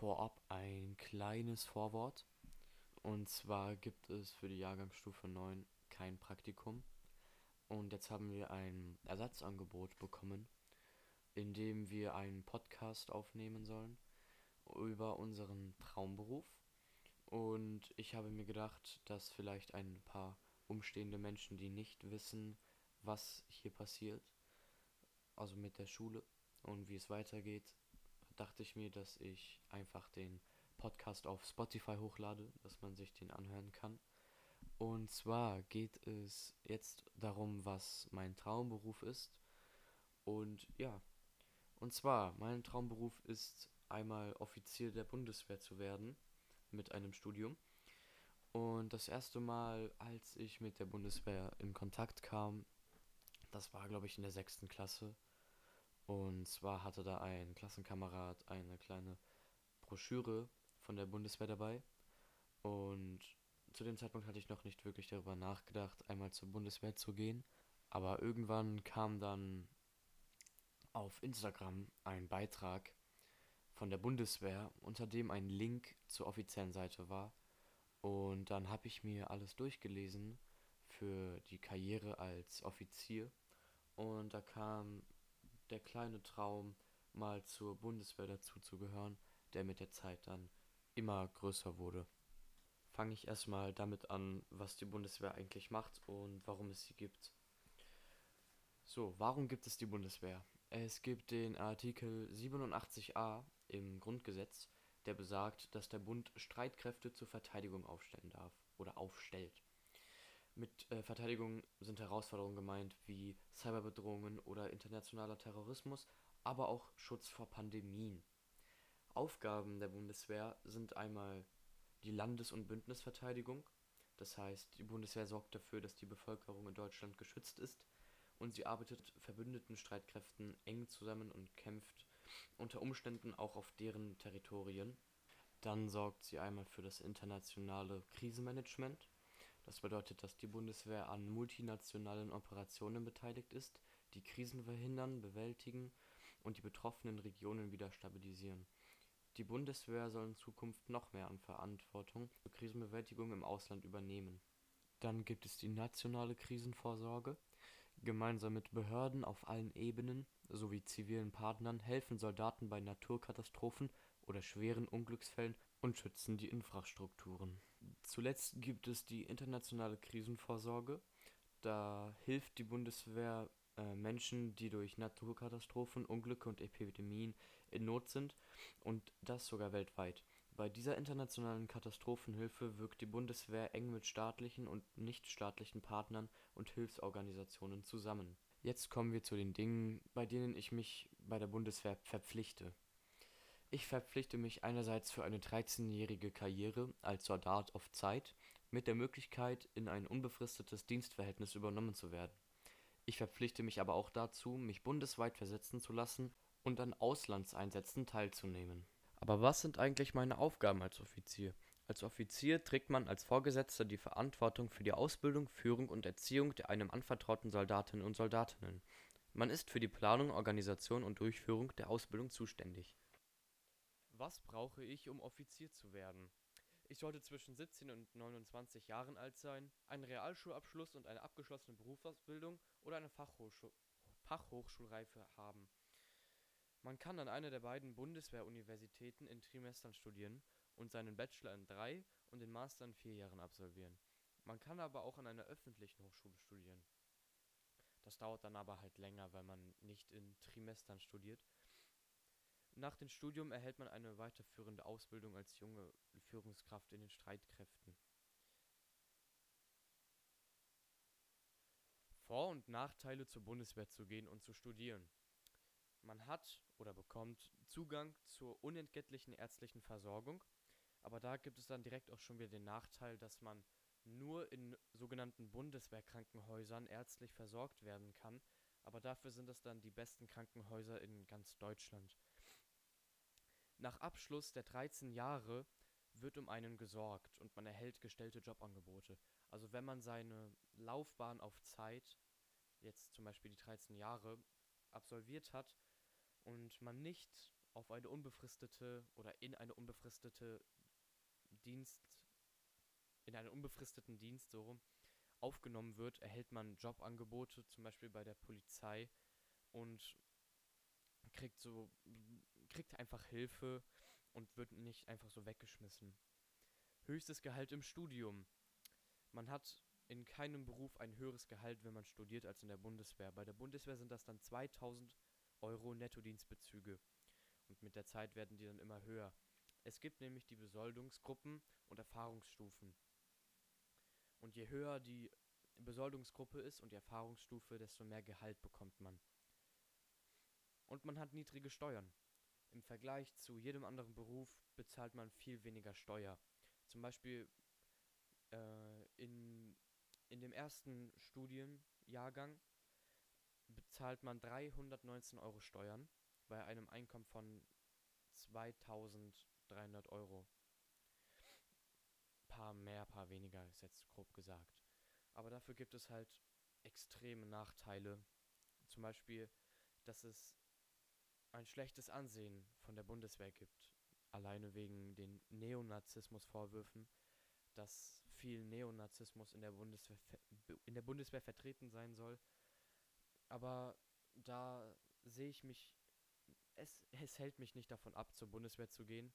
Vorab ein kleines Vorwort. Und zwar gibt es für die Jahrgangsstufe 9 kein Praktikum. Und jetzt haben wir ein Ersatzangebot bekommen, in dem wir einen Podcast aufnehmen sollen über unseren Traumberuf. Und ich habe mir gedacht, dass vielleicht ein paar umstehende Menschen, die nicht wissen, was hier passiert, also mit der Schule und wie es weitergeht, dachte ich mir, dass ich einfach den Podcast auf Spotify hochlade, dass man sich den anhören kann. Und zwar geht es jetzt darum, was mein Traumberuf ist. Und ja, und zwar, mein Traumberuf ist einmal Offizier der Bundeswehr zu werden mit einem Studium. Und das erste Mal, als ich mit der Bundeswehr in Kontakt kam, das war, glaube ich, in der sechsten Klasse. Und zwar hatte da ein Klassenkamerad eine kleine Broschüre von der Bundeswehr dabei. Und zu dem Zeitpunkt hatte ich noch nicht wirklich darüber nachgedacht, einmal zur Bundeswehr zu gehen. Aber irgendwann kam dann auf Instagram ein Beitrag von der Bundeswehr, unter dem ein Link zur offiziellen Seite war. Und dann habe ich mir alles durchgelesen für die Karriere als Offizier. Und da kam der kleine Traum, mal zur Bundeswehr dazuzugehören, der mit der Zeit dann immer größer wurde. Fange ich erstmal damit an, was die Bundeswehr eigentlich macht und warum es sie gibt. So, warum gibt es die Bundeswehr? Es gibt den Artikel 87a im Grundgesetz, der besagt, dass der Bund Streitkräfte zur Verteidigung aufstellen darf oder aufstellt. Mit äh, Verteidigung sind Herausforderungen gemeint wie Cyberbedrohungen oder internationaler Terrorismus, aber auch Schutz vor Pandemien. Aufgaben der Bundeswehr sind einmal die Landes- und Bündnisverteidigung, das heißt, die Bundeswehr sorgt dafür, dass die Bevölkerung in Deutschland geschützt ist und sie arbeitet verbündeten Streitkräften eng zusammen und kämpft unter Umständen auch auf deren Territorien. Dann sorgt sie einmal für das internationale Krisenmanagement. Das bedeutet, dass die Bundeswehr an multinationalen Operationen beteiligt ist, die Krisen verhindern, bewältigen und die betroffenen Regionen wieder stabilisieren. Die Bundeswehr soll in Zukunft noch mehr an Verantwortung für Krisenbewältigung im Ausland übernehmen. Dann gibt es die nationale Krisenvorsorge. Gemeinsam mit Behörden auf allen Ebenen sowie zivilen Partnern helfen Soldaten bei Naturkatastrophen oder schweren Unglücksfällen und schützen die Infrastrukturen. Zuletzt gibt es die internationale Krisenvorsorge. Da hilft die Bundeswehr äh, Menschen, die durch Naturkatastrophen, Unglücke und Epidemien in Not sind und das sogar weltweit. Bei dieser internationalen Katastrophenhilfe wirkt die Bundeswehr eng mit staatlichen und nichtstaatlichen Partnern und Hilfsorganisationen zusammen. Jetzt kommen wir zu den Dingen, bei denen ich mich bei der Bundeswehr verpflichte. Ich verpflichte mich einerseits für eine 13-jährige Karriere als Soldat auf Zeit mit der Möglichkeit, in ein unbefristetes Dienstverhältnis übernommen zu werden. Ich verpflichte mich aber auch dazu, mich bundesweit versetzen zu lassen und an Auslandseinsätzen teilzunehmen. Aber was sind eigentlich meine Aufgaben als Offizier? Als Offizier trägt man als Vorgesetzter die Verantwortung für die Ausbildung, Führung und Erziehung der einem anvertrauten Soldatinnen und Soldatinnen. Man ist für die Planung, Organisation und Durchführung der Ausbildung zuständig. Was brauche ich, um Offizier zu werden? Ich sollte zwischen 17 und 29 Jahren alt sein, einen Realschulabschluss und eine abgeschlossene Berufsausbildung oder eine Fachhochschul Fachhochschulreife haben. Man kann an einer der beiden Bundeswehruniversitäten in Trimestern studieren und seinen Bachelor in drei und den Master in vier Jahren absolvieren. Man kann aber auch an einer öffentlichen Hochschule studieren. Das dauert dann aber halt länger, weil man nicht in Trimestern studiert. Nach dem Studium erhält man eine weiterführende Ausbildung als junge Führungskraft in den Streitkräften. Vor- und Nachteile zur Bundeswehr zu gehen und zu studieren. Man hat oder bekommt Zugang zur unentgeltlichen ärztlichen Versorgung, aber da gibt es dann direkt auch schon wieder den Nachteil, dass man nur in sogenannten Bundeswehrkrankenhäusern ärztlich versorgt werden kann, aber dafür sind es dann die besten Krankenhäuser in ganz Deutschland. Nach Abschluss der 13 Jahre wird um einen gesorgt und man erhält gestellte Jobangebote. Also wenn man seine Laufbahn auf Zeit, jetzt zum Beispiel die 13 Jahre, absolviert hat und man nicht auf eine unbefristete oder in eine unbefristete Dienst, in einen unbefristeten Dienst so rum aufgenommen wird, erhält man Jobangebote, zum Beispiel bei der Polizei und kriegt so, kriegt einfach Hilfe und wird nicht einfach so weggeschmissen. Höchstes Gehalt im Studium. Man hat in keinem Beruf ein höheres Gehalt, wenn man studiert, als in der Bundeswehr. Bei der Bundeswehr sind das dann 2000 Euro Nettodienstbezüge. Und mit der Zeit werden die dann immer höher. Es gibt nämlich die Besoldungsgruppen und Erfahrungsstufen. Und je höher die Besoldungsgruppe ist und die Erfahrungsstufe, desto mehr Gehalt bekommt man. Und man hat niedrige Steuern. Im Vergleich zu jedem anderen Beruf bezahlt man viel weniger Steuer. Zum Beispiel äh, in, in dem ersten Studienjahrgang bezahlt man 319 Euro Steuern bei einem Einkommen von 2300 Euro. Paar mehr, paar weniger ist jetzt grob gesagt. Aber dafür gibt es halt extreme Nachteile. Zum Beispiel, dass es ein schlechtes Ansehen von der Bundeswehr gibt. Alleine wegen den Neonazismus-Vorwürfen, dass viel Neonazismus in der, Bundeswehr, in der Bundeswehr vertreten sein soll. Aber da sehe ich mich, es, es hält mich nicht davon ab, zur Bundeswehr zu gehen,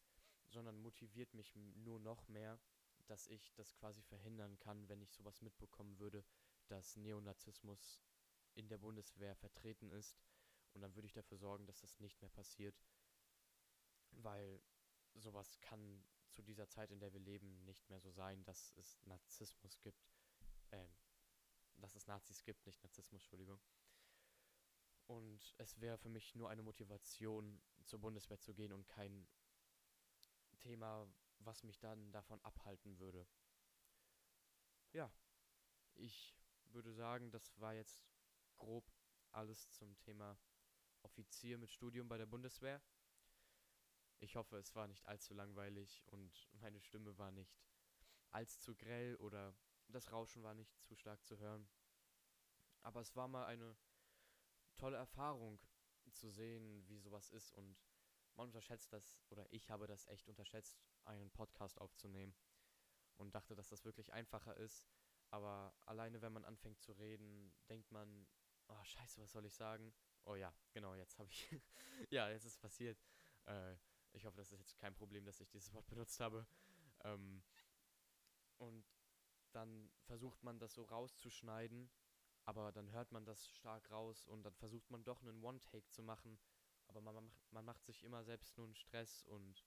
sondern motiviert mich nur noch mehr, dass ich das quasi verhindern kann, wenn ich sowas mitbekommen würde, dass Neonazismus in der Bundeswehr vertreten ist und dann würde ich dafür sorgen, dass das nicht mehr passiert. Weil sowas kann zu dieser Zeit, in der wir leben, nicht mehr so sein, dass es Narzissmus gibt. Ähm, dass es Nazis gibt, nicht Narzissmus, Entschuldigung. Und es wäre für mich nur eine Motivation, zur Bundeswehr zu gehen und kein Thema, was mich dann davon abhalten würde. Ja, ich würde sagen, das war jetzt grob alles zum Thema Offizier mit Studium bei der Bundeswehr. Ich hoffe, es war nicht allzu langweilig und meine Stimme war nicht allzu grell oder das Rauschen war nicht zu stark zu hören. Aber es war mal eine tolle Erfahrung zu sehen, wie sowas ist und man unterschätzt das, oder ich habe das echt unterschätzt, einen Podcast aufzunehmen und dachte, dass das wirklich einfacher ist. Aber alleine, wenn man anfängt zu reden, denkt man, oh scheiße, was soll ich sagen? Oh ja, genau, jetzt habe ich. ja, jetzt ist es passiert. Äh, ich hoffe, das ist jetzt kein Problem, dass ich dieses Wort benutzt habe. Ähm, und dann versucht man das so rauszuschneiden, aber dann hört man das stark raus und dann versucht man doch einen One-Take zu machen, aber man, man macht sich immer selbst nur einen Stress und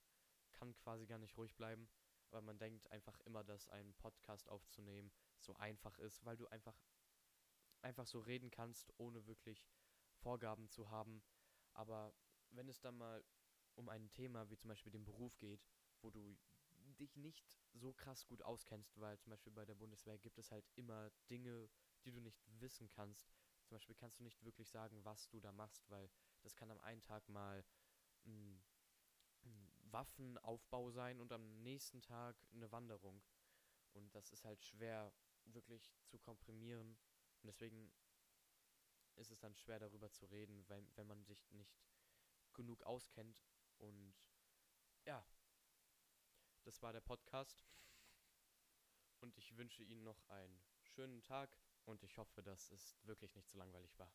kann quasi gar nicht ruhig bleiben. Aber man denkt einfach immer, dass ein Podcast aufzunehmen so einfach ist, weil du einfach einfach so reden kannst, ohne wirklich Vorgaben zu haben. Aber wenn es dann mal um ein Thema wie zum Beispiel den Beruf geht, wo du dich nicht so krass gut auskennst, weil zum Beispiel bei der Bundeswehr gibt es halt immer Dinge, die du nicht wissen kannst. Zum Beispiel kannst du nicht wirklich sagen, was du da machst, weil das kann am einen Tag mal ein, ein Waffenaufbau sein und am nächsten Tag eine Wanderung. Und das ist halt schwer wirklich zu komprimieren. Und deswegen ist es dann schwer darüber zu reden, wenn, wenn man sich nicht genug auskennt. Und ja, das war der Podcast. Und ich wünsche Ihnen noch einen schönen Tag und ich hoffe, dass es wirklich nicht so langweilig war.